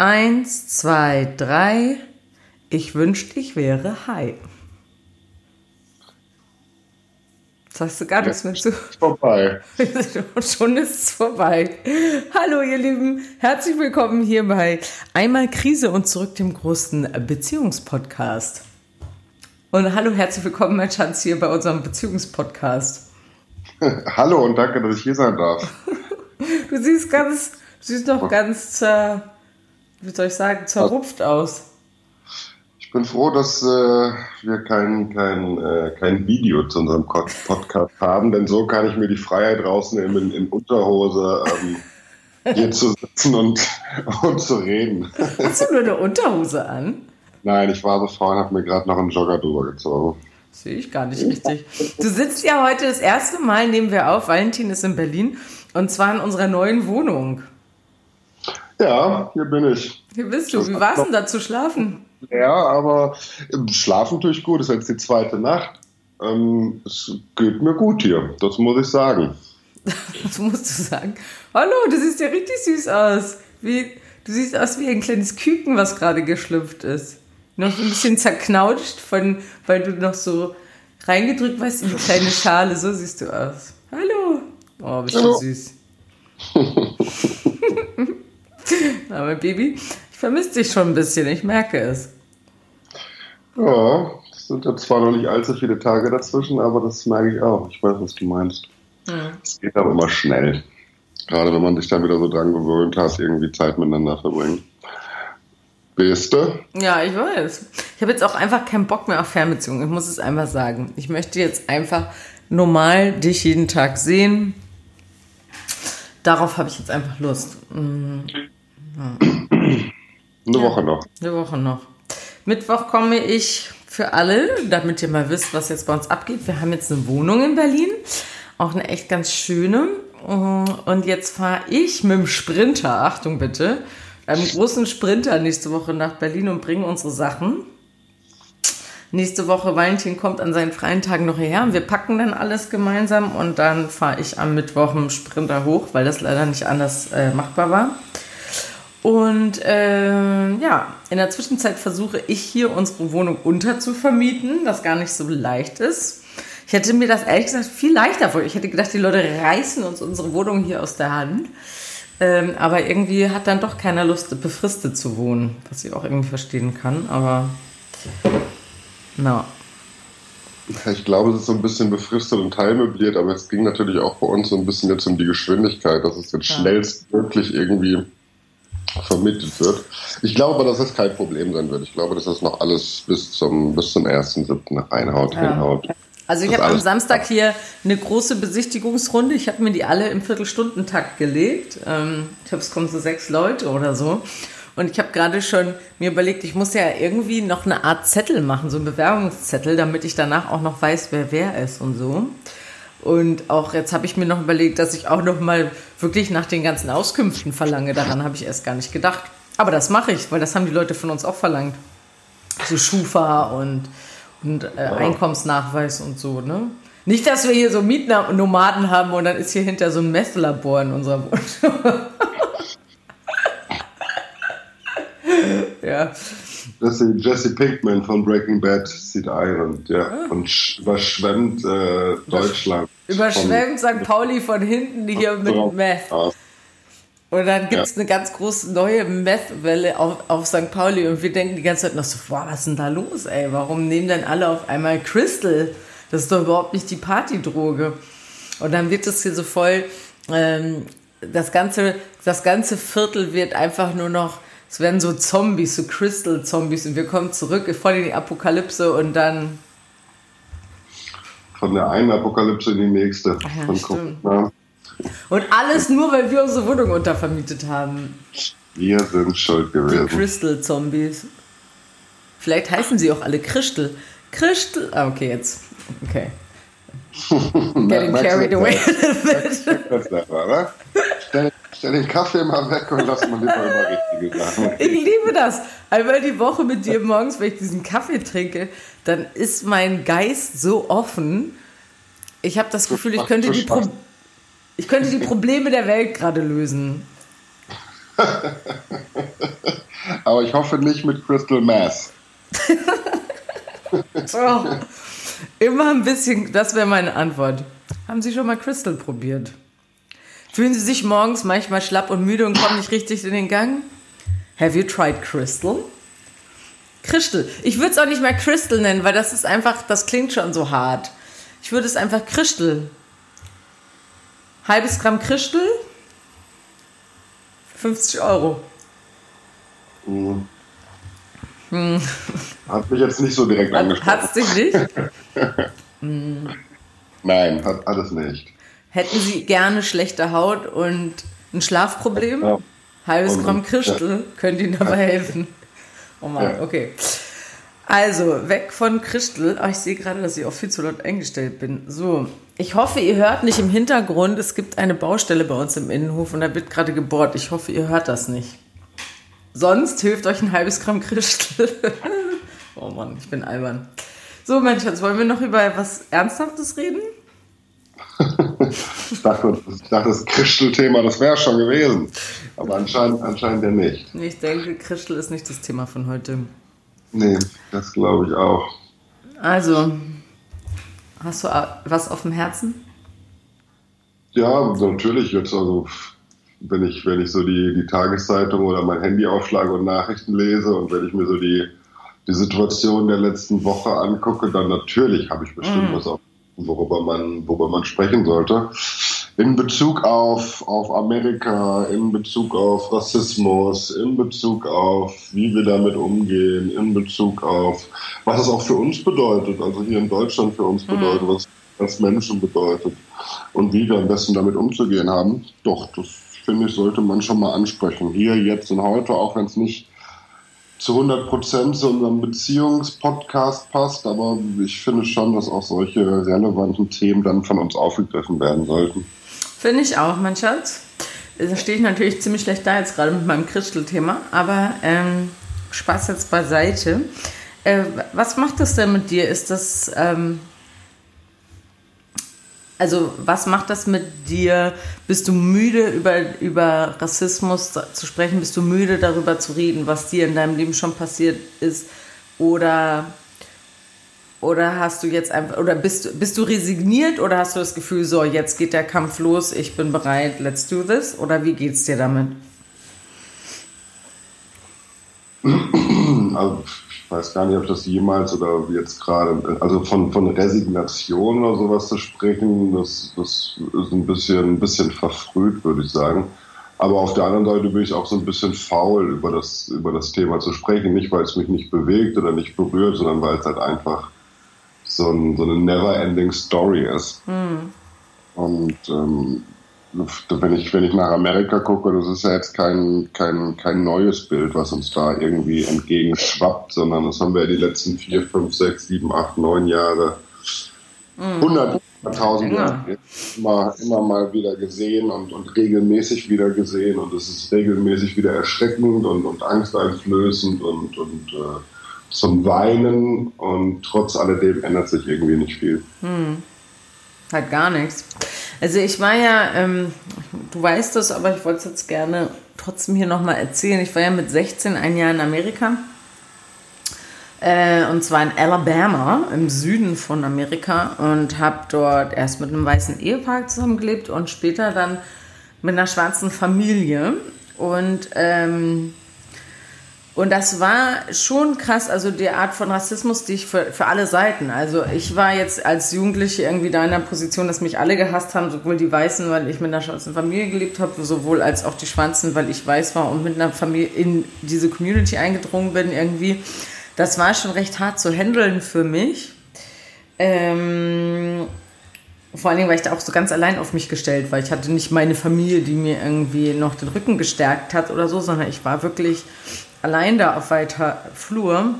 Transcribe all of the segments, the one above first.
Eins, zwei, drei. Ich wünschte, ich wäre Hi. Sagst du gar nichts mehr zu? Vorbei. Schon ist es vorbei. Hallo, ihr Lieben. Herzlich willkommen hier bei Einmal Krise und zurück dem großen Beziehungspodcast. Und hallo, herzlich willkommen, mein Schatz, hier bei unserem Beziehungspodcast. hallo und danke, dass ich hier sein darf. du siehst ganz, du siehst noch ganz, äh, wie soll ich sagen, zerrupft aus. Ich bin froh, dass äh, wir kein, kein, äh, kein Video zu unserem Podcast haben, denn so kann ich mir die Freiheit rausnehmen, in Unterhose ähm, hier zu sitzen und, und zu reden. Hast du nur eine Unterhose an? Nein, ich war so vorhin, habe mir gerade noch einen Jogger drüber gezogen. Sehe ich gar nicht richtig. Du sitzt ja heute das erste Mal, nehmen wir auf. Valentin ist in Berlin und zwar in unserer neuen Wohnung. Ja, hier bin ich. Hier bist du. Wie war es denn da zu schlafen? Ja, aber schlafen tue ich gut. Es ist jetzt die zweite Nacht. Ähm, es geht mir gut hier, das muss ich sagen. das musst du sagen. Hallo, du siehst ja richtig süß aus. Wie, du siehst aus wie ein kleines Küken, was gerade geschlüpft ist. Noch so ein bisschen zerknautscht, von, weil du noch so reingedrückt warst in die kleine Schale. So siehst du aus. Hallo. Oh, bist du süß. Aber Baby, vermisse dich schon ein bisschen, ich merke es. Ja, es sind ja zwar noch nicht allzu viele Tage dazwischen, aber das merke ich auch. Ich weiß, was du meinst. Es geht aber immer schnell. Gerade wenn man sich dann wieder so dran gewöhnt hat, irgendwie Zeit miteinander verbringen. Bist du? Ja, ich weiß. Ich habe jetzt auch einfach keinen Bock mehr auf Fernbeziehungen. Ich muss es einfach sagen. Ich möchte jetzt einfach normal dich jeden Tag sehen. Darauf habe ich jetzt einfach Lust. Mhm. Eine ja, Woche noch. Eine Woche noch. Mittwoch komme ich für alle, damit ihr mal wisst, was jetzt bei uns abgeht. Wir haben jetzt eine Wohnung in Berlin, auch eine echt ganz schöne. Und jetzt fahre ich mit dem Sprinter, Achtung bitte, einem großen Sprinter nächste Woche nach Berlin und bringe unsere Sachen. Nächste Woche Valentin kommt an seinen freien Tagen noch hierher und wir packen dann alles gemeinsam und dann fahre ich am Mittwoch im Sprinter hoch, weil das leider nicht anders äh, machbar war. Und äh, ja, in der Zwischenzeit versuche ich hier unsere Wohnung unterzuvermieten, was gar nicht so leicht ist. Ich hätte mir das ehrlich gesagt viel leichter vor. Ich hätte gedacht, die Leute reißen uns unsere Wohnung hier aus der Hand. Ähm, aber irgendwie hat dann doch keiner Lust, befristet zu wohnen, was ich auch irgendwie verstehen kann. Aber na. No. Ich glaube, es ist so ein bisschen befristet und teilmöbliert, aber es ging natürlich auch bei uns so ein bisschen jetzt um die Geschwindigkeit, dass es jetzt ja. schnellstmöglich irgendwie vermittelt wird. Ich glaube aber, dass das kein Problem sein wird. Ich glaube, dass das noch alles bis zum, bis zum 1.7. reinhaut, ja. hinhaut. Also ich habe am Samstag hier eine große Besichtigungsrunde. Ich habe mir die alle im Viertelstundentakt gelegt. Ähm, ich glaube, es kommen so sechs Leute oder so. Und ich habe gerade schon mir überlegt, ich muss ja irgendwie noch eine Art Zettel machen, so einen Bewerbungszettel, damit ich danach auch noch weiß, wer wer ist und so. Und auch jetzt habe ich mir noch überlegt, dass ich auch noch mal wirklich nach den ganzen Auskünften verlange. Daran habe ich erst gar nicht gedacht. Aber das mache ich, weil das haben die Leute von uns auch verlangt. So Schufa und, und äh, Einkommensnachweis und so, ne? Nicht, dass wir hier so Mietnomaden haben und dann ist hier hinter so ein Messlabor in unserer Wohnung. ja. Jesse, Jesse Pinkman von Breaking Bad zieht ein und, ja, ah. und überschwemmt äh, Deutschland. Überschwemmt St. Pauli von hinten hier mit Meth. Und dann gibt es ja. eine ganz große neue Meth-Welle auf, auf St. Pauli und wir denken die ganze Zeit noch so, boah, was ist denn da los, ey? Warum nehmen denn alle auf einmal Crystal? Das ist doch überhaupt nicht die Partydroge. Und dann wird es hier so voll, ähm, das, ganze, das ganze Viertel wird einfach nur noch es werden so Zombies, so Crystal-Zombies und wir kommen zurück voll in die Apokalypse und dann. Von der einen Apokalypse in die nächste. Ja, stimmt. Und alles nur, weil wir unsere Wohnung untervermietet haben. Wir sind schuld gewesen. Die Crystal-Zombies. Vielleicht heißen sie auch alle Crystal. Crystal. Ah, okay, jetzt. Okay. Getting carried away a little bit. Stell, stell, den Kaffee mal weg und lass mal lieber über richtige Sachen. Ich liebe das. Einmal die Woche mit dir morgens, wenn ich diesen Kaffee trinke, dann ist mein Geist so offen. Ich habe das Gefühl, ich könnte, die ich könnte die Probleme der Welt gerade lösen. aber ich hoffe nicht mit Crystal Mass. so. Immer ein bisschen, das wäre meine Antwort. Haben Sie schon mal Crystal probiert? Fühlen Sie sich morgens manchmal schlapp und müde und kommen nicht richtig in den Gang? Have you tried Crystal? Crystal. Ich würde es auch nicht mehr Crystal nennen, weil das ist einfach, das klingt schon so hart. Ich würde es einfach Crystal. Halbes Gramm Crystal, 50 Euro. Mhm. Hm. Hat mich jetzt nicht so direkt angesprochen. Hat es dich nicht? Nein, hat alles nicht. Hätten Sie gerne schlechte Haut und ein Schlafproblem? Ja. Halbes und, Gramm Crystal ja. könnte Ihnen dabei helfen. Oh Mann, ja. okay. Also, weg von Crystal. Oh, ich sehe gerade, dass ich auch viel zu laut eingestellt bin. So, ich hoffe, ihr hört nicht im Hintergrund. Es gibt eine Baustelle bei uns im Innenhof und da wird gerade gebohrt. Ich hoffe, ihr hört das nicht. Sonst hilft euch ein halbes Gramm Crystal. oh Mann, ich bin albern. So, Mensch, jetzt wollen wir noch über was Ernsthaftes reden? ich, dachte, ich dachte, das Christel-Thema, das wäre schon gewesen. Aber anscheinend, anscheinend ja nicht. Ich denke, Christel ist nicht das Thema von heute. Nee, das glaube ich auch. Also, hast du was auf dem Herzen? Ja, natürlich jetzt also wenn ich, wenn ich so die, die Tageszeitung oder mein Handy aufschlage und Nachrichten lese und wenn ich mir so die, die Situation der letzten Woche angucke, dann natürlich habe ich bestimmt mm. was auf, worüber man, worüber man sprechen sollte. In Bezug auf, auf Amerika, in Bezug auf Rassismus, in Bezug auf, wie wir damit umgehen, in Bezug auf, was es auch für uns bedeutet, also hier in Deutschland für uns bedeutet, mm. was als Menschen bedeutet und wie wir am besten damit umzugehen haben. Doch, das finde ich, sollte man schon mal ansprechen. Hier, jetzt und heute, auch wenn es nicht zu 100 Prozent zu unserem Beziehungspodcast passt, aber ich finde schon, dass auch solche relevanten Themen dann von uns aufgegriffen werden sollten. Finde ich auch, mein Schatz. Da stehe ich natürlich ziemlich schlecht da jetzt gerade mit meinem Christel-Thema, aber ähm, Spaß jetzt beiseite. Äh, was macht das denn mit dir? Ist das ähm, also was macht das mit dir? Bist du müde, über, über Rassismus zu sprechen? Bist du müde, darüber zu reden, was dir in deinem Leben schon passiert ist? Oder, oder hast du jetzt einfach, oder bist, bist du resigniert oder hast du das Gefühl, so, jetzt geht der Kampf los, ich bin bereit, let's do this? Oder wie geht es dir damit? Also ich weiß gar nicht, ob das jemals oder jetzt gerade, also von, von Resignation oder sowas zu sprechen, das, das ist ein bisschen, ein bisschen verfrüht, würde ich sagen. Aber auf der anderen Seite bin ich auch so ein bisschen faul, über das, über das Thema zu sprechen. Nicht, weil es mich nicht bewegt oder nicht berührt, sondern weil es halt einfach so, ein, so eine never-ending Story ist. Mhm. Und ähm, wenn ich, wenn ich nach Amerika gucke, das ist ja jetzt kein, kein, kein neues Bild, was uns da irgendwie entgegenschwappt, sondern das haben wir ja die letzten vier, fünf, sechs, sieben, acht, neun Jahre, mhm. hundert, tausend Jahre immer, immer mal wieder gesehen und, und regelmäßig wieder gesehen und es ist regelmäßig wieder erschreckend und, und angsteinflößend und, und äh, zum Weinen und trotz alledem ändert sich irgendwie nicht viel. Mhm. Hat gar nichts. Also ich war ja, ähm, du weißt das, aber ich wollte es jetzt gerne trotzdem hier nochmal erzählen. Ich war ja mit 16 ein Jahr in Amerika. Äh, und zwar in Alabama, im Süden von Amerika. Und habe dort erst mit einem weißen Ehepaar zusammengelebt und später dann mit einer schwarzen Familie. Und ähm, und das war schon krass, also die Art von Rassismus, die ich für, für alle Seiten. Also ich war jetzt als Jugendliche irgendwie da in der Position, dass mich alle gehasst haben, sowohl die Weißen, weil ich mit einer schwarzen Familie gelebt habe, sowohl als auch die Schwarzen, weil ich weiß war und mit einer Familie in diese Community eingedrungen bin irgendwie. Das war schon recht hart zu handeln für mich. Ähm, vor allen Dingen war ich da auch so ganz allein auf mich gestellt, weil ich hatte nicht meine Familie, die mir irgendwie noch den Rücken gestärkt hat oder so, sondern ich war wirklich allein da auf weiter Flur.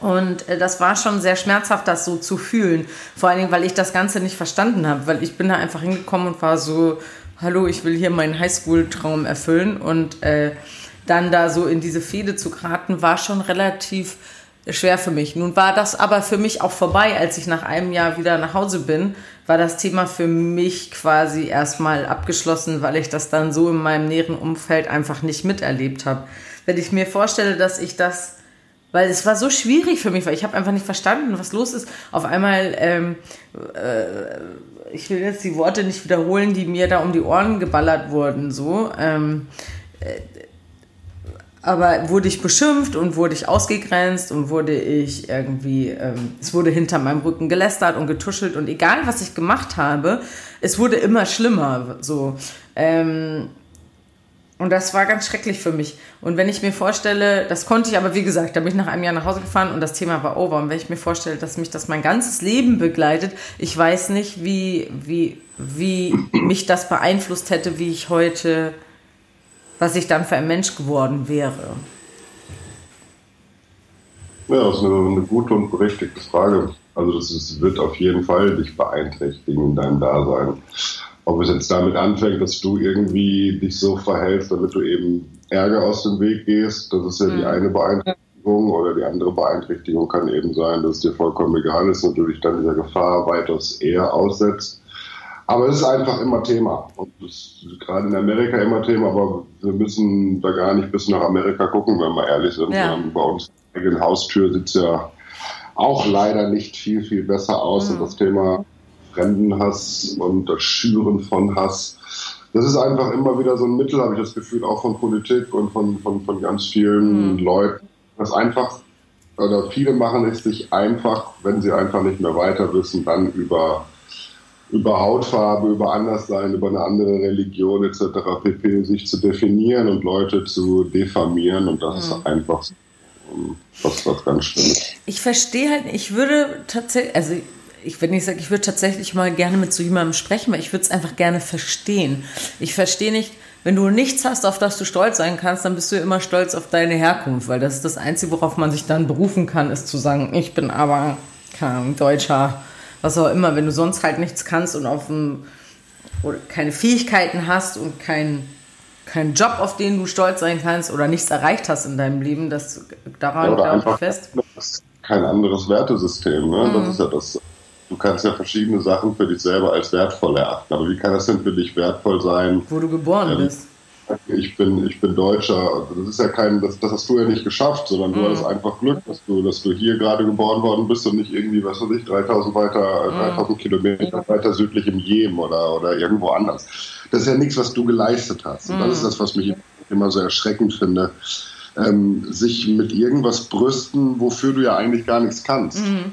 Und äh, das war schon sehr schmerzhaft, das so zu fühlen. Vor allen Dingen, weil ich das Ganze nicht verstanden habe. Weil ich bin da einfach hingekommen und war so, hallo, ich will hier meinen Highschool-Traum erfüllen. Und äh, dann da so in diese Fehde zu geraten, war schon relativ schwer für mich. Nun war das aber für mich auch vorbei, als ich nach einem Jahr wieder nach Hause bin, war das Thema für mich quasi erstmal abgeschlossen, weil ich das dann so in meinem näheren Umfeld einfach nicht miterlebt habe. Wenn ich mir vorstelle, dass ich das, weil es war so schwierig für mich, weil ich habe einfach nicht verstanden, was los ist. Auf einmal, ähm, äh, ich will jetzt die Worte nicht wiederholen, die mir da um die Ohren geballert wurden, so. Ähm, äh, aber wurde ich beschimpft und wurde ich ausgegrenzt und wurde ich irgendwie, ähm, es wurde hinter meinem Rücken gelästert und getuschelt und egal was ich gemacht habe, es wurde immer schlimmer. So. Ähm, und das war ganz schrecklich für mich. Und wenn ich mir vorstelle, das konnte ich aber, wie gesagt, da bin ich nach einem Jahr nach Hause gefahren und das Thema war over. Und wenn ich mir vorstelle, dass mich das mein ganzes Leben begleitet, ich weiß nicht, wie, wie, wie mich das beeinflusst hätte, wie ich heute was ich dann für ein Mensch geworden wäre? Ja, das ist eine, eine gute und berechtigte Frage. Also das ist, wird auf jeden Fall dich beeinträchtigen in deinem Dasein. Ob es jetzt damit anfängt, dass du irgendwie dich so verhältst, damit du eben Ärger aus dem Weg gehst, das ist ja mhm. die eine Beeinträchtigung oder die andere Beeinträchtigung kann eben sein, dass es dir vollkommen egal ist und du dich dann dieser Gefahr weitaus eher aussetzt. Aber es ist einfach immer Thema. Und es ist gerade in Amerika immer Thema, aber wir müssen da gar nicht bis nach Amerika gucken, wenn wir ehrlich sind. Ja. Bei uns in der Haustür sieht es ja auch leider nicht viel, viel besser aus. Mhm. Und das Thema Fremdenhass und das Schüren von Hass, das ist einfach immer wieder so ein Mittel, habe ich das Gefühl, auch von Politik und von, von, von ganz vielen mhm. Leuten, das einfach, oder viele machen es sich einfach, wenn sie einfach nicht mehr weiter wissen, dann über über Hautfarbe, über Anderssein, über eine andere Religion etc. pp. sich zu definieren und Leute zu diffamieren und das mhm. ist einfach was, was ganz Schlimmes. Ich verstehe halt, ich würde tatsächlich, also ich, wenn ich sage, ich würde tatsächlich mal gerne mit so jemandem sprechen, weil ich würde es einfach gerne verstehen. Ich verstehe nicht, wenn du nichts hast, auf das du stolz sein kannst, dann bist du immer stolz auf deine Herkunft, weil das ist das Einzige, worauf man sich dann berufen kann, ist zu sagen, ich bin aber kein Deutscher was auch immer, wenn du sonst halt nichts kannst und auf dem, oder keine Fähigkeiten hast und keinen kein Job, auf den du stolz sein kannst oder nichts erreicht hast in deinem Leben, das daran ja, glaube ich fest. Kein anderes Wertesystem, ne? Mhm. Das ist ja das. Du kannst ja verschiedene Sachen für dich selber als wertvoll erachten, aber wie kann das denn für dich wertvoll sein? Wo du geboren ähm, bist ich bin, ich bin Deutscher. Das ist ja kein, das, das hast du ja nicht geschafft, sondern du mhm. hattest einfach Glück, dass du, dass du hier gerade geboren worden bist und nicht irgendwie, was weiß ich, 3000 weiter, mhm. 3000 Kilometer weiter südlich im Jemen oder, oder irgendwo anders. Das ist ja nichts, was du geleistet hast. Und das ist mhm. das, was mich immer so erschreckend finde. Ähm, sich mit irgendwas brüsten, wofür du ja eigentlich gar nichts kannst. Mhm.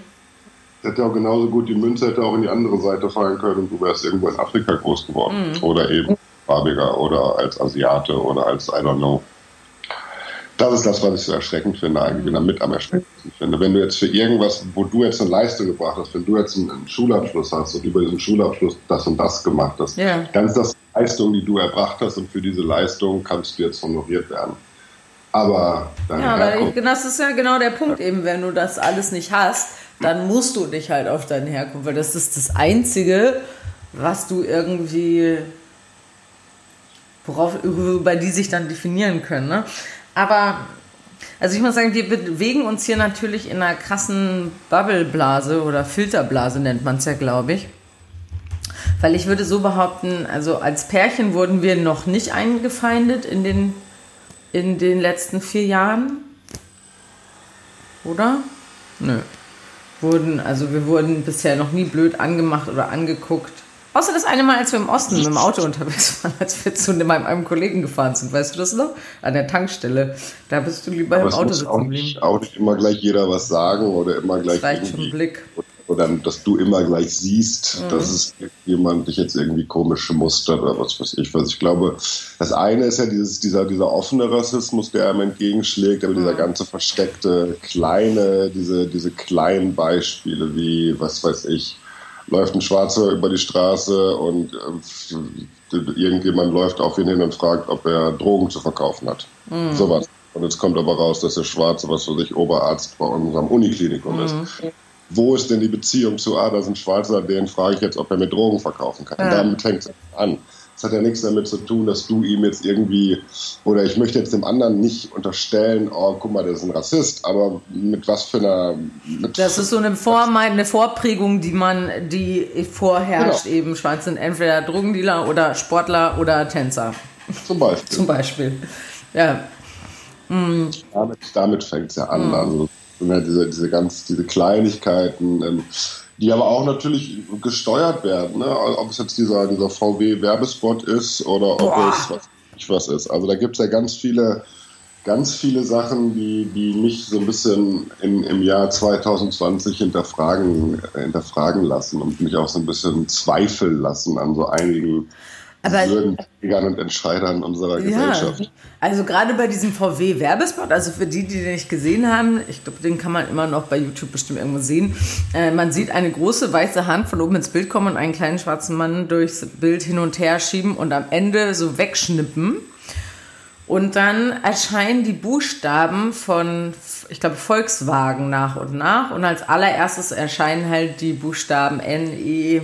Hätte auch genauso gut die Münze hätte auch in die andere Seite fallen können und du wärst irgendwo in Afrika groß geworden. Mhm. Oder eben farbiger oder als Asiate oder als I don't know. Das ist das, was ich so erschreckend finde, eigentlich damit am erschreckendsten finde. Wenn du jetzt für irgendwas, wo du jetzt eine Leistung gebracht hast, wenn du jetzt einen, Schulabschluss hast und über diesen Schulabschluss das und das gemacht hast, yeah. dann ist das eine Leistung, die du erbracht hast und für diese Leistung kannst du jetzt honoriert werden. Aber ja, aber das ist ja genau der Punkt eben, wenn du das alles nicht hast, dann musst du dich halt auf deine Herkunft, weil das ist das Einzige, was du irgendwie worauf, über die sich dann definieren können. Ne? Aber, also ich muss sagen, wir bewegen uns hier natürlich in einer krassen Bubbleblase oder Filterblase nennt man es ja, glaube ich. Weil ich würde so behaupten, also als Pärchen wurden wir noch nicht eingefeindet in den, in den letzten vier Jahren. Oder? Nö. Wurden, also wir wurden bisher noch nie blöd angemacht oder angeguckt. Außer das eine Mal, als wir im Osten mit dem Auto unterwegs waren, als wir zu meinem, einem Kollegen gefahren sind. Weißt du das noch? An der Tankstelle. Da bist du lieber Aber im Auto sitzen geblieben. Auch nicht immer gleich jeder was sagen oder immer gleich. Das reicht schon Blick. Oder dass du immer gleich siehst, mhm. dass es jemand dich jetzt irgendwie komisch mustert oder was weiß ich was. Ich glaube, das eine ist ja dieses, dieser, dieser offene Rassismus, der einem entgegenschlägt, aber mhm. dieser ganze versteckte, kleine, diese, diese kleinen Beispiele wie, was weiß ich, läuft ein Schwarzer über die Straße und äh, irgendjemand läuft auf ihn hin und fragt, ob er Drogen zu verkaufen hat. Mhm. Sowas. Und jetzt kommt aber raus, dass der Schwarze, was für sich Oberarzt bei unserem Uniklinikum mhm. ist. Wo ist denn die Beziehung zu, ah, da ist ein Schwarzer, den frage ich jetzt, ob er mir Drogen verkaufen kann. Ja. Damit fängt es an. Das hat ja nichts damit zu tun, dass du ihm jetzt irgendwie, oder ich möchte jetzt dem anderen nicht unterstellen, oh, guck mal, der ist ein Rassist, aber mit was für einer. das ist so eine, Vor eine Vorprägung, die man, die vorherrscht, genau. eben. Schwarz sind entweder Drogendealer oder Sportler oder Tänzer. Zum Beispiel. Zum Beispiel. Ja. Mhm. Damit, damit fängt es ja an. Mhm. Also diese, diese ganz, diese Kleinigkeiten. Ähm, die aber auch natürlich gesteuert werden, ne? ob es jetzt dieser, dieser VW-Werbespot ist oder ob Boah. es was, nicht was ist. Also da gibt es ja ganz viele, ganz viele Sachen, die, die mich so ein bisschen in, im Jahr 2020 hinterfragen, hinterfragen lassen und mich auch so ein bisschen zweifeln lassen an so einigen Würdenträgern und Entscheidern unserer ja, Gesellschaft. Also gerade bei diesem VW-Werbespot, also für die, die den nicht gesehen haben, ich glaube, den kann man immer noch bei YouTube bestimmt irgendwo sehen. Äh, man sieht eine große weiße Hand von oben ins Bild kommen und einen kleinen schwarzen Mann durchs Bild hin und her schieben und am Ende so wegschnippen. Und dann erscheinen die Buchstaben von, ich glaube, Volkswagen nach und nach. Und als allererstes erscheinen halt die Buchstaben N, E,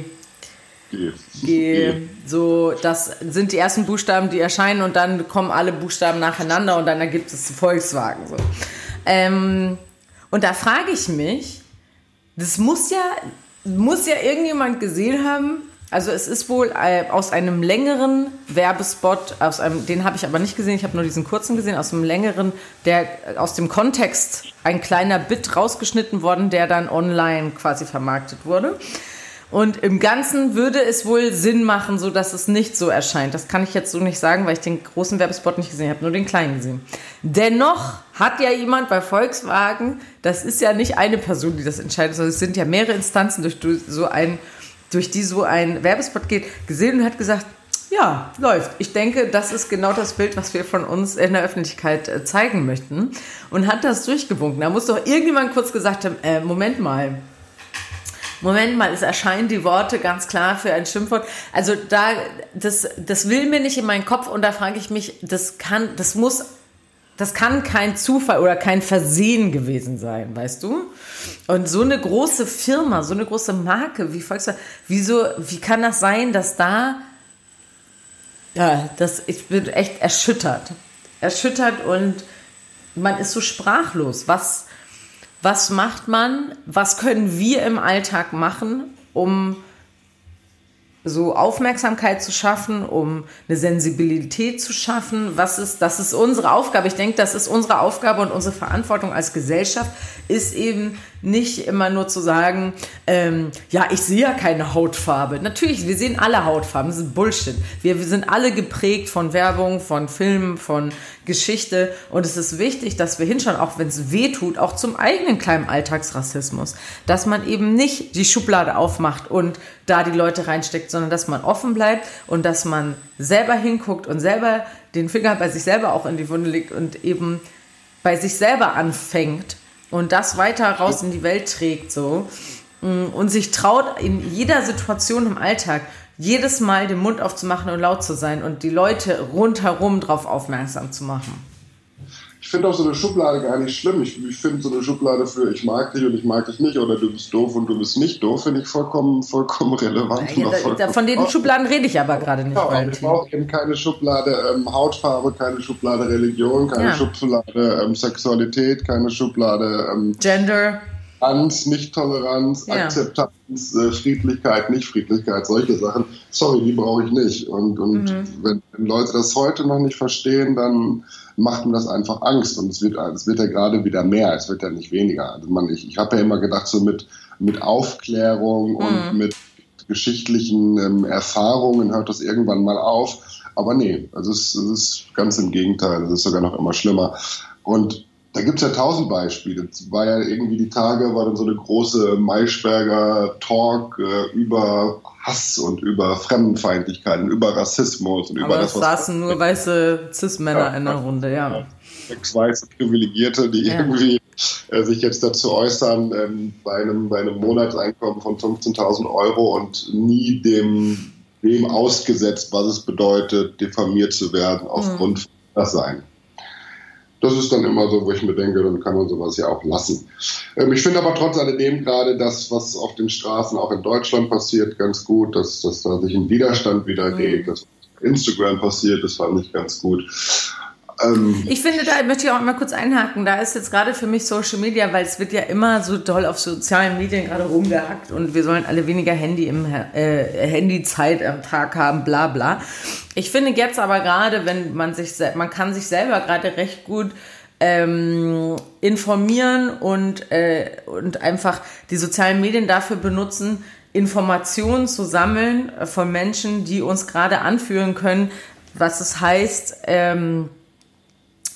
G. So, das sind die ersten Buchstaben, die erscheinen und dann kommen alle Buchstaben nacheinander und dann ergibt es Volkswagen. So. Ähm, und da frage ich mich, das muss ja, muss ja irgendjemand gesehen haben. Also es ist wohl äh, aus einem längeren Werbespot, aus einem, den habe ich aber nicht gesehen, ich habe nur diesen kurzen gesehen, aus einem längeren, der aus dem Kontext ein kleiner Bit rausgeschnitten worden, der dann online quasi vermarktet wurde. Und im Ganzen würde es wohl Sinn machen, so dass es nicht so erscheint. Das kann ich jetzt so nicht sagen, weil ich den großen Werbespot nicht gesehen habe, nur den kleinen gesehen. Dennoch hat ja jemand bei Volkswagen, das ist ja nicht eine Person, die das entscheidet, sondern es sind ja mehrere Instanzen, durch, so ein, durch die so ein Werbespot geht, gesehen und hat gesagt, ja, läuft. Ich denke, das ist genau das Bild, was wir von uns in der Öffentlichkeit äh, zeigen möchten. Und hat das durchgewunken. Da muss doch irgendjemand kurz gesagt haben, äh, Moment mal, Moment mal, es erscheinen die Worte ganz klar für ein Schimpfwort. Also da, das, das will mir nicht in meinen Kopf und da frage ich mich, das kann, das muss, das kann kein Zufall oder kein Versehen gewesen sein, weißt du? Und so eine große Firma, so eine große Marke wie Volkswagen, wieso, wie kann das sein, dass da, ja, das, ich bin echt erschüttert. Erschüttert und man ist so sprachlos. Was, was macht man, was können wir im Alltag machen, um so Aufmerksamkeit zu schaffen, um eine Sensibilität zu schaffen. Was ist, das ist unsere Aufgabe. Ich denke, das ist unsere Aufgabe und unsere Verantwortung als Gesellschaft ist eben nicht immer nur zu sagen, ähm, ja, ich sehe ja keine Hautfarbe. Natürlich, wir sehen alle Hautfarben, das ist Bullshit. Wir, wir sind alle geprägt von Werbung, von Filmen, von Geschichte und es ist wichtig, dass wir hinschauen, auch wenn es weh tut, auch zum eigenen kleinen Alltagsrassismus, dass man eben nicht die Schublade aufmacht und da die Leute reinsteckt, sondern dass man offen bleibt und dass man selber hinguckt und selber den Finger bei sich selber auch in die Wunde legt und eben bei sich selber anfängt und das weiter raus in die Welt trägt so mm, und sich traut in jeder Situation im Alltag jedes Mal den Mund aufzumachen und laut zu sein und die Leute rundherum darauf aufmerksam zu machen. Ich finde auch so eine Schublade gar nicht schlimm. Ich, ich finde so eine Schublade für ich mag dich und ich mag dich nicht oder du bist doof und du bist nicht doof, finde ich vollkommen, vollkommen relevant. Ja, vollkommen von den Schubladen rede ich aber gerade nicht. Ja, ich brauche eben keine Schublade ähm, Hautfarbe, keine Schublade Religion, keine ja. Schublade ähm, Sexualität, keine Schublade ähm, Gender. Toleranz, Nicht-Toleranz, ja. Akzeptanz, äh, Friedlichkeit, Nicht-Friedlichkeit, solche Sachen. Sorry, die brauche ich nicht. Und, und mhm. wenn, wenn, Leute das heute noch nicht verstehen, dann macht mir das einfach Angst. Und es wird, es wird ja gerade wieder mehr, es wird ja nicht weniger. Also man, ich, ich habe ja immer gedacht, so mit, mit Aufklärung und mhm. mit geschichtlichen ähm, Erfahrungen hört das irgendwann mal auf. Aber nee, also es, es ist ganz im Gegenteil, es ist sogar noch immer schlimmer. Und da gibt es ja tausend Beispiele. Es war ja irgendwie die Tage, war dann so eine große Maischberger Talk äh, über Hass und über Fremdenfeindlichkeit und über Rassismus und Aber über das, was. saßen nur weiße Cis-Männer ja, in der Runde, ja. ja. Sechs weiße Privilegierte, die ja. irgendwie äh, sich jetzt dazu äußern, ähm, bei, einem, bei einem Monatseinkommen von 15.000 Euro und nie dem, dem ausgesetzt, was es bedeutet, diffamiert zu werden aufgrund mhm. von das Sein. Das ist dann immer so, wo ich mir denke, dann kann man sowas ja auch lassen. Ähm, ich finde aber trotz alledem gerade das, was auf den Straßen auch in Deutschland passiert, ganz gut, dass, dass da sich ein Widerstand wieder mhm. regt, dass Instagram passiert, das fand ich ganz gut. Ähm, ich finde, da möchte ich auch mal kurz einhaken. Da ist jetzt gerade für mich Social Media, weil es wird ja immer so toll auf sozialen Medien gerade rumgehackt und wir sollen alle weniger Handy im äh, Handyzeit am Tag haben, bla bla. Ich finde jetzt aber gerade, wenn man sich, man kann sich selber gerade recht gut ähm, informieren und, äh, und einfach die sozialen Medien dafür benutzen, Informationen zu sammeln von Menschen, die uns gerade anführen können, was es heißt, ähm,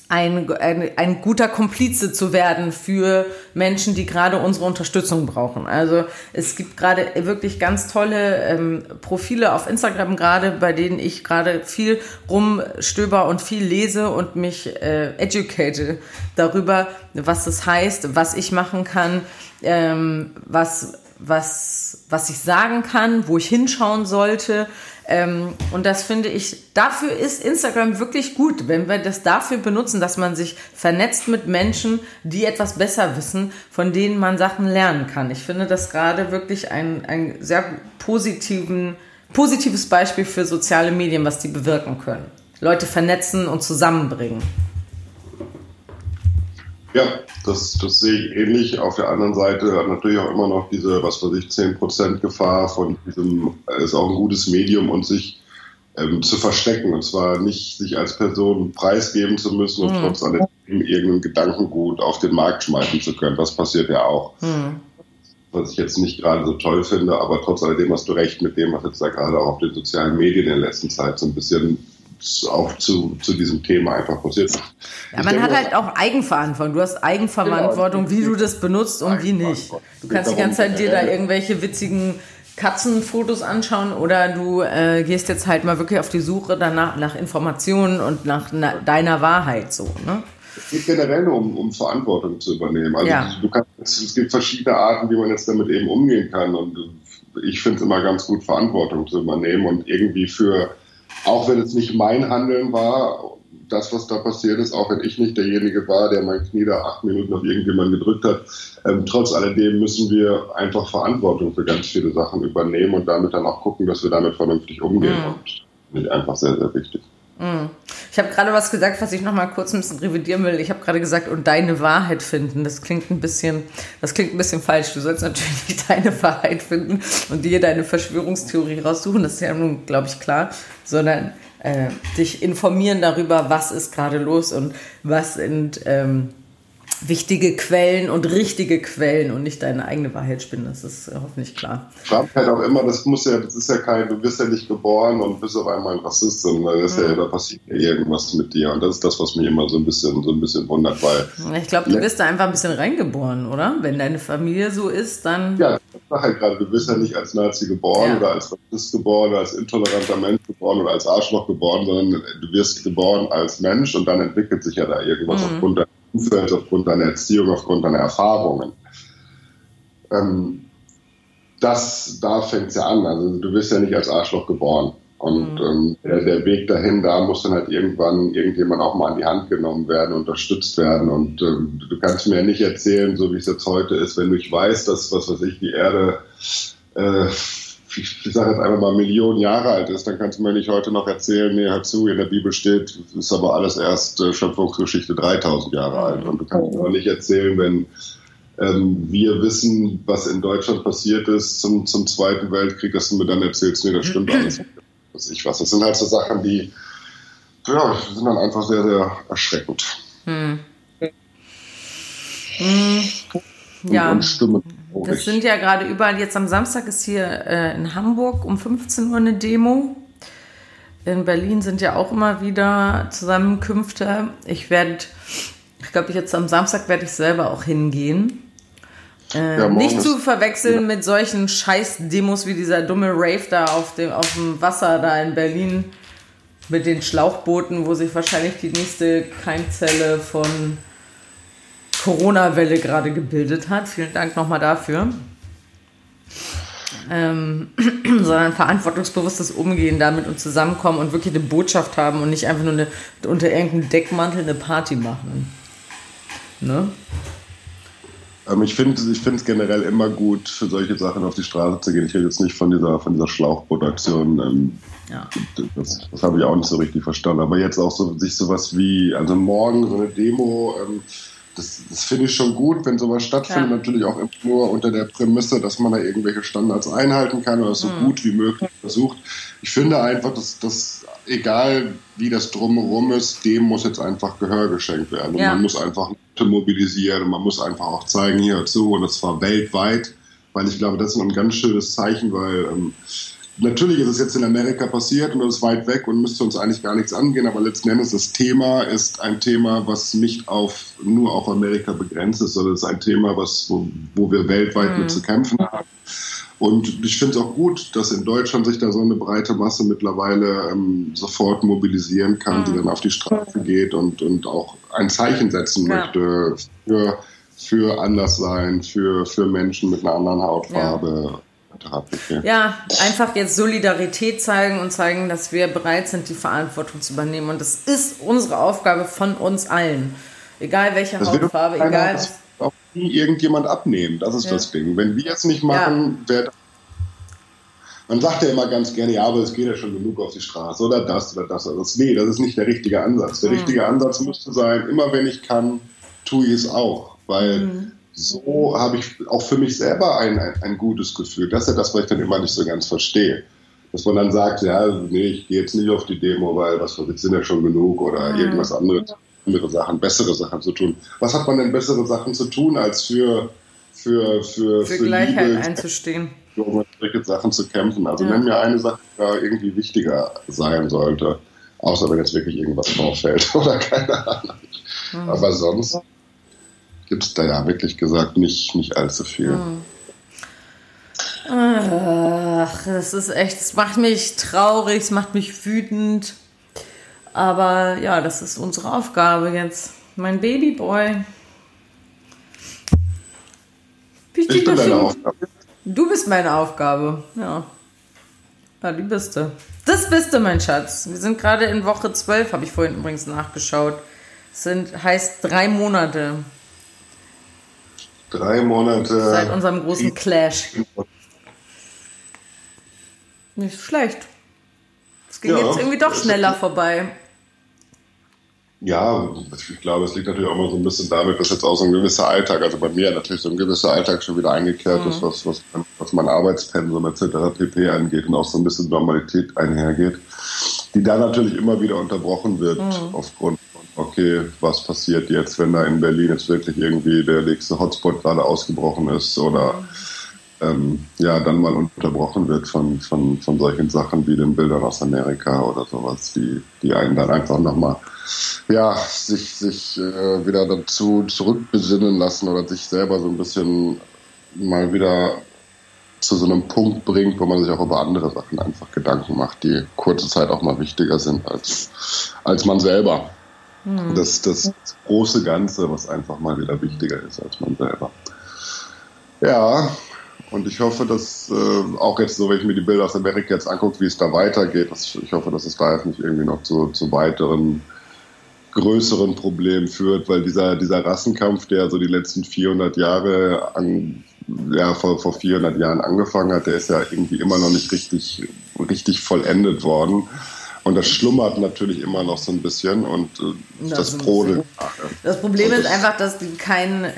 ein, ein, ein guter Komplize zu werden für Menschen, die gerade unsere Unterstützung brauchen. Also es gibt gerade wirklich ganz tolle ähm, Profile auf Instagram gerade, bei denen ich gerade viel rumstöber und viel lese und mich äh, educate darüber, was das heißt, was ich machen kann, ähm, was was was ich sagen kann, wo ich hinschauen sollte, ähm, und das finde ich, dafür ist Instagram wirklich gut, wenn wir das dafür benutzen, dass man sich vernetzt mit Menschen, die etwas besser wissen, von denen man Sachen lernen kann. Ich finde das gerade wirklich ein, ein sehr positiven, positives Beispiel für soziale Medien, was die bewirken können. Leute vernetzen und zusammenbringen. Ja, das, das sehe ich ähnlich. Auf der anderen Seite hat natürlich auch immer noch diese, was weiß ich, 10% Gefahr von diesem, ist auch ein gutes Medium und sich ähm, zu verstecken. Und zwar nicht sich als Person preisgeben zu müssen und mhm. trotz alledem irgendein Gedankengut auf den Markt schmeißen zu können. Das passiert ja auch. Mhm. Was ich jetzt nicht gerade so toll finde, aber trotz alledem hast du recht mit dem, was jetzt da gerade auch auf den sozialen Medien in der letzten Zeit so ein bisschen auch zu, zu diesem Thema einfach passiert. Ja, man hat halt auch Eigenverantwortung. Du hast Eigenverantwortung, genau. wie du das benutzt und wie nicht. Du kannst die ganze Zeit dir da irgendwelche witzigen Katzenfotos anschauen oder du äh, gehst jetzt halt mal wirklich auf die Suche danach nach Informationen und nach na, deiner Wahrheit so. Ne? Es geht generell um, um Verantwortung zu übernehmen. Also ja. du kannst, es gibt verschiedene Arten, wie man jetzt damit eben umgehen kann. Und ich finde es immer ganz gut, Verantwortung zu übernehmen und irgendwie für auch wenn es nicht mein Handeln war, das, was da passiert ist, auch wenn ich nicht derjenige war, der mein Knie da acht Minuten auf irgendjemanden gedrückt hat, ähm, trotz alledem müssen wir einfach Verantwortung für ganz viele Sachen übernehmen und damit dann auch gucken, dass wir damit vernünftig umgehen. Mhm. Und das einfach sehr, sehr wichtig. Mhm. Ich habe gerade was gesagt, was ich noch mal kurz ein bisschen revidieren will. Ich habe gerade gesagt, und deine Wahrheit finden. Das klingt ein bisschen, das klingt ein bisschen falsch. Du sollst natürlich nicht deine Wahrheit finden und dir deine Verschwörungstheorie raussuchen. Das ist ja nun, glaube ich, klar. Sondern äh, dich informieren darüber, was ist gerade los und was sind ähm, wichtige Quellen und richtige Quellen und nicht deine eigene Wahrheit spinnen. Das ist hoffentlich klar. Trump halt auch immer, das muss ja, das ist ja kein, du bist ja nicht geboren und bist auf einmal ein Rassist, sondern das ja. Ja, da passiert ja irgendwas mit dir. Und das ist das, was mich immer so ein bisschen, so ein bisschen wundert, weil. Ich glaube, du bist da einfach ein bisschen reingeboren, oder? Wenn deine Familie so ist, dann. Ja, ich sag halt gerade, du bist ja nicht als Nazi geboren ja. oder als Rassist geboren oder als intoleranter Mensch geboren oder als Arschloch geboren, sondern du wirst geboren als Mensch und dann entwickelt sich ja da irgendwas mhm. aufgrund deiner Umfeld, aufgrund deiner Erziehung, aufgrund deiner Erfahrungen. Ähm, das, da fängt es ja an. Also du wirst ja nicht als Arschloch geboren. Und mhm. ähm, der, der, Weg dahin, da muss dann halt irgendwann irgendjemand auch mal an die Hand genommen werden, unterstützt werden. Und ähm, du kannst mir ja nicht erzählen, so wie es jetzt heute ist, wenn du nicht weißt, dass, was weiß ich, die Erde äh, ich, sage jetzt einfach mal Millionen Jahre alt ist, dann kannst du mir nicht heute noch erzählen, nee, hör zu, in der Bibel steht, ist aber alles erst äh, Schöpfungsgeschichte 3000 Jahre alt. Und du kannst mir auch nicht erzählen, wenn ähm, wir wissen, was in Deutschland passiert ist zum, zum Zweiten Weltkrieg, dass du mir dann erzählst, nee, das stimmt alles. Was ich was. Das sind halt so Sachen, die ja, sind dann einfach sehr, sehr erschreckend. Hm. Hm. Ja. Und, Stimmen das sind ja gerade überall. Jetzt am Samstag ist hier äh, in Hamburg um 15 Uhr eine Demo. In Berlin sind ja auch immer wieder Zusammenkünfte. Ich werde, ich glaube, jetzt am Samstag werde ich selber auch hingehen. Äh, ja, nicht zu verwechseln ja. mit solchen Scheiß-Demos wie dieser dumme Rave da auf dem, auf dem Wasser da in Berlin mit den Schlauchbooten, wo sich wahrscheinlich die nächste Keimzelle von Corona-Welle gerade gebildet hat. Vielen Dank nochmal dafür. Ähm, sondern verantwortungsbewusstes Umgehen damit und zusammenkommen und wirklich eine Botschaft haben und nicht einfach nur eine, unter irgendeinem Deckmantel eine Party machen. Ne? Ähm, ich finde es ich generell immer gut, für solche Sachen auf die Straße zu gehen. Ich rede jetzt nicht von dieser, von dieser Schlauchproduktion. Ähm, ja. Das, das habe ich auch nicht so richtig verstanden. Aber jetzt auch so, sich sowas wie, also morgen so eine Demo, ähm, das, das finde ich schon gut, wenn sowas stattfindet. Ja. Natürlich auch nur unter der Prämisse, dass man da irgendwelche Standards einhalten kann oder so mhm. gut wie möglich versucht. Ich finde einfach, dass das, egal wie das drumherum ist, dem muss jetzt einfach Gehör geschenkt werden. Ja. man muss einfach mobilisieren und man muss einfach auch zeigen, hier zu, und das war weltweit, weil ich glaube, das ist ein ganz schönes Zeichen, weil ähm, Natürlich ist es jetzt in Amerika passiert und es ist weit weg und müsste uns eigentlich gar nichts angehen, aber letzten Endes das Thema ist ein Thema, was nicht auf, nur auf Amerika begrenzt ist, sondern es ist ein Thema, was, wo, wo wir weltweit mhm. mit zu kämpfen haben. Und ich finde es auch gut, dass in Deutschland sich da so eine breite Masse mittlerweile ähm, sofort mobilisieren kann, mhm. die dann auf die Straße geht und, und auch ein Zeichen setzen ja. möchte für, für Anderssein, für, für Menschen mit einer anderen Hautfarbe. Ja ja, einfach jetzt Solidarität zeigen und zeigen, dass wir bereit sind, die Verantwortung zu übernehmen. Und das ist unsere Aufgabe von uns allen. Egal welche das Hautfarbe, egal. Das auch nie irgendjemand abnehmen. Das ist ja. das Ding. Wenn wir es nicht machen, ja. wer man sagt ja immer ganz gerne, ja, aber es geht ja schon genug auf die Straße oder das oder das oder das. Nee, das ist nicht der richtige Ansatz. Der mhm. richtige Ansatz müsste sein, immer wenn ich kann, tue ich es auch. Weil mhm so habe ich auch für mich selber ein, ein, ein, gutes Gefühl. Das ist ja das, was ich dann immer nicht so ganz verstehe. Dass man dann sagt, ja, nee, ich gehe jetzt nicht auf die Demo, weil was wir sind ja schon genug oder mhm. irgendwas anderes, andere Sachen, bessere Sachen zu tun. Was hat man denn bessere Sachen zu tun, als für, für, für, für, für Gleichheit Liebe, einzustehen? Um solche Sachen zu kämpfen. Also ja. nenn mir eine Sache, die da irgendwie wichtiger sein sollte. Außer wenn jetzt wirklich irgendwas vorfällt oder keine Ahnung. Mhm. Aber sonst gibt es da ja wirklich gesagt nicht, nicht allzu viel. Hm. Ach, das ist echt, es macht mich traurig, es macht mich wütend. Aber ja, das ist unsere Aufgabe jetzt. Mein Babyboy. ich bin deine Aufgabe. Du bist meine Aufgabe, ja. Ja, die bist du. Das bist du, mein Schatz. Wir sind gerade in Woche 12, habe ich vorhin übrigens nachgeschaut. Das sind, heißt drei Monate. Drei Monate. Seit unserem großen Clash. Nicht schlecht. Es ging ja, jetzt irgendwie doch schneller vorbei. Ja, ich glaube, es liegt natürlich auch mal so ein bisschen damit, dass jetzt auch so ein gewisser Alltag, also bei mir natürlich so ein gewisser Alltag schon wieder eingekehrt mhm. ist, was, was, was mein Arbeitspensum etc. pp. angeht und auch so ein bisschen Normalität einhergeht, die da natürlich immer wieder unterbrochen wird mhm. aufgrund okay, was passiert jetzt, wenn da in Berlin jetzt wirklich irgendwie der nächste Hotspot gerade ausgebrochen ist oder ähm, ja, dann mal unterbrochen wird von, von, von solchen Sachen wie den Bildern aus Amerika oder sowas, die, die einen dann einfach nochmal ja, sich, sich äh, wieder dazu zurückbesinnen lassen oder sich selber so ein bisschen mal wieder zu so einem Punkt bringt, wo man sich auch über andere Sachen einfach Gedanken macht, die kurze Zeit auch mal wichtiger sind als, als man selber. Mhm. Das, das große Ganze, was einfach mal wieder wichtiger ist als man selber. Ja, und ich hoffe, dass äh, auch jetzt so, wenn ich mir die Bilder aus Amerika jetzt angucke, wie es da weitergeht, dass, ich hoffe, dass es da jetzt nicht irgendwie noch zu, zu weiteren größeren Problemen führt, weil dieser, dieser Rassenkampf, der so die letzten 400 Jahre an, ja, vor, vor 400 Jahren angefangen hat, der ist ja irgendwie immer noch nicht richtig, richtig vollendet worden. Und das schlummert natürlich immer noch so ein bisschen und äh, das, das brodelt. Das Problem ist einfach, dass die keinen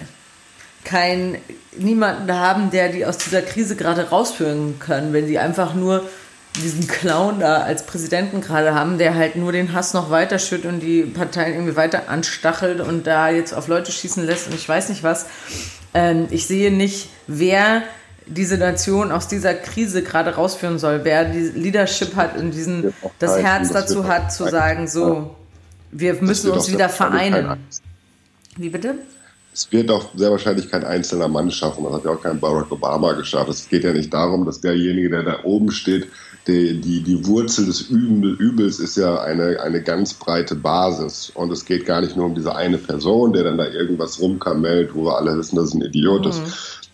kein, niemanden haben, der die aus dieser Krise gerade rausführen können, wenn sie einfach nur diesen Clown da als Präsidenten gerade haben, der halt nur den Hass noch weiter schüttet und die Parteien irgendwie weiter anstachelt und da jetzt auf Leute schießen lässt und ich weiß nicht was. Ähm, ich sehe nicht, wer diese Nation aus dieser Krise gerade rausführen soll, wer die Leadership hat und diesen, das Herz dazu hat, zu sagen, so, wir müssen uns wieder vereinen. Wie bitte? Es wird auch sehr wahrscheinlich kein einzelner Mann schaffen. Das hat ja auch kein Barack Obama geschafft. Es geht ja nicht darum, dass derjenige, der da oben steht, die, die, die Wurzel des Übels ist ja eine, eine ganz breite Basis. Und es geht gar nicht nur um diese eine Person, der dann da irgendwas rumkamellt, wo wir alle wissen, dass es ein Idiot mhm. ist.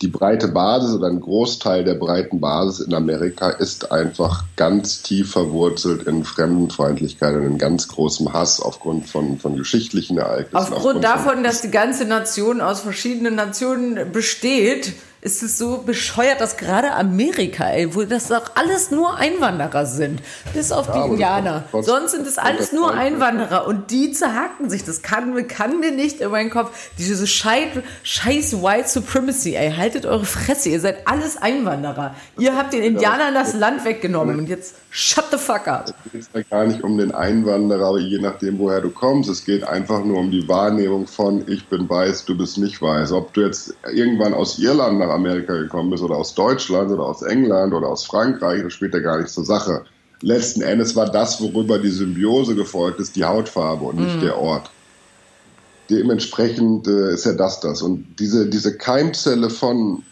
Die breite Basis oder ein Großteil der breiten Basis in Amerika ist einfach ganz tief verwurzelt in Fremdenfeindlichkeit und in ganz großem Hass aufgrund von, von geschichtlichen Ereignissen. Aufgrund, aufgrund davon, dass die ganze Nation aus verschiedenen Nationen besteht, ist es so bescheuert, dass gerade Amerika, ey, wo das doch alles nur Einwanderer sind, bis auf die Indianer. Sonst sind es alles nur Einwanderer und die zerhaken sich. Das kann, kann mir nicht in meinen Kopf. Diese scheiß, scheiß White Supremacy, ey, haltet eure Fresse, ihr seid alles Einwanderer. Ihr habt den Indianern das Land weggenommen und jetzt shut the fuck up. Es geht da gar nicht um den Einwanderer, je nachdem, woher du kommst. Es geht einfach nur um die Wahrnehmung von, ich bin weiß, du bist nicht weiß. Ob du jetzt irgendwann aus Irland nach Amerika gekommen bist oder aus Deutschland oder aus England oder aus Frankreich, das spielt ja gar nicht zur Sache. Letzten Endes war das, worüber die Symbiose gefolgt ist, die Hautfarbe und nicht mhm. der Ort. Dementsprechend äh, ist ja das das. Und diese, diese Keimzelle von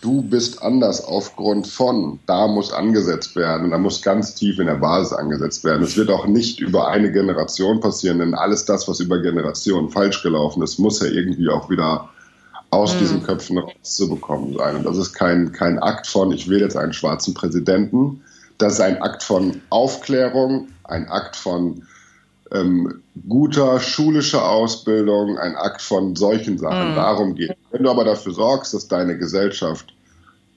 du bist anders aufgrund von, da muss angesetzt werden, da muss ganz tief in der Basis angesetzt werden. Es wird auch nicht über eine Generation passieren, denn alles das, was über Generationen falsch gelaufen ist, muss ja irgendwie auch wieder aus mhm. diesen Köpfen rauszubekommen sein. Und das ist kein, kein Akt von, ich will jetzt einen schwarzen Präsidenten. Das ist ein Akt von Aufklärung, ein Akt von ähm, guter schulischer Ausbildung, ein Akt von solchen Sachen. Mhm. Darum geht. Wenn du aber dafür sorgst, dass deine Gesellschaft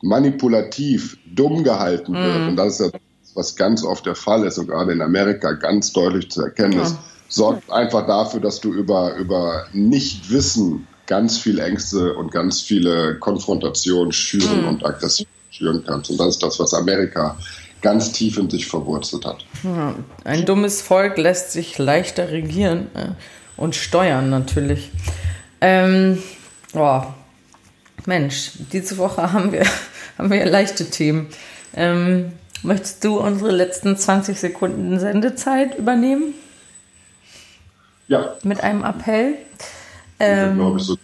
manipulativ dumm gehalten wird, mhm. und das ist ja was ganz oft der Fall ist und gerade in Amerika ganz deutlich zu erkennen ist, sorgt einfach dafür, dass du über, über Nichtwissen ganz viel Ängste und ganz viele Konfrontationen schüren mhm. und Aggressionen schüren kannst. Und das ist das, was Amerika ganz tief in sich verwurzelt hat. Ja, ein dummes Volk lässt sich leichter regieren äh, und steuern natürlich. Ähm, oh, Mensch, diese Woche haben wir, haben wir leichte Themen. Ähm, möchtest du unsere letzten 20 Sekunden Sendezeit übernehmen? Ja. Mit einem Appell? Ähm, glaube ich so.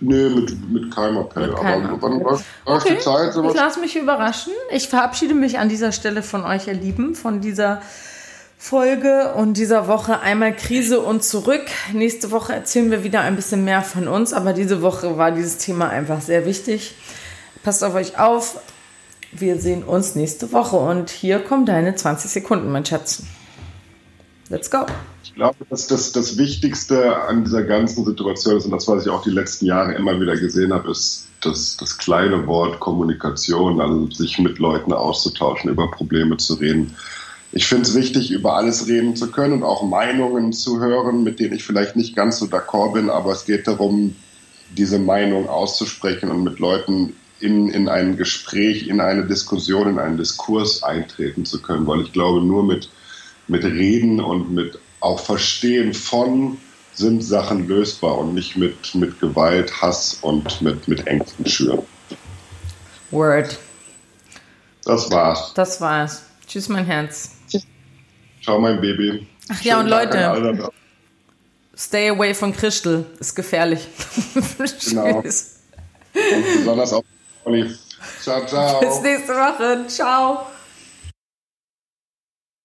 Nee, mit, mit keinem Appell. Mit keinem aber wann war okay. die Zeit? Ich lasse mich überraschen. Ich verabschiede mich an dieser Stelle von euch, ihr Lieben, von dieser Folge und dieser Woche einmal Krise und zurück. Nächste Woche erzählen wir wieder ein bisschen mehr von uns, aber diese Woche war dieses Thema einfach sehr wichtig. Passt auf euch auf. Wir sehen uns nächste Woche und hier kommen deine 20 Sekunden, mein Schatz. Let's go. Ich glaube, dass das, das Wichtigste an dieser ganzen Situation ist, und das, was ich auch die letzten Jahre immer wieder gesehen habe, ist das, das kleine Wort Kommunikation, also sich mit Leuten auszutauschen, über Probleme zu reden. Ich finde es wichtig, über alles reden zu können und auch Meinungen zu hören, mit denen ich vielleicht nicht ganz so d'accord bin, aber es geht darum, diese Meinung auszusprechen und mit Leuten in, in ein Gespräch, in eine Diskussion, in einen Diskurs eintreten zu können, weil ich glaube, nur mit, mit Reden und mit auch Verstehen von sind Sachen lösbar und nicht mit, mit Gewalt, Hass und mit, mit Ängsten schüren. Word. Das war's. Das war's. Tschüss, mein Herz. Ciao, mein Baby. Ach ja, und Leute. Stay away von Christel. Ist gefährlich. genau. Und besonders auch. Ciao, ciao. Bis nächste Woche. Ciao.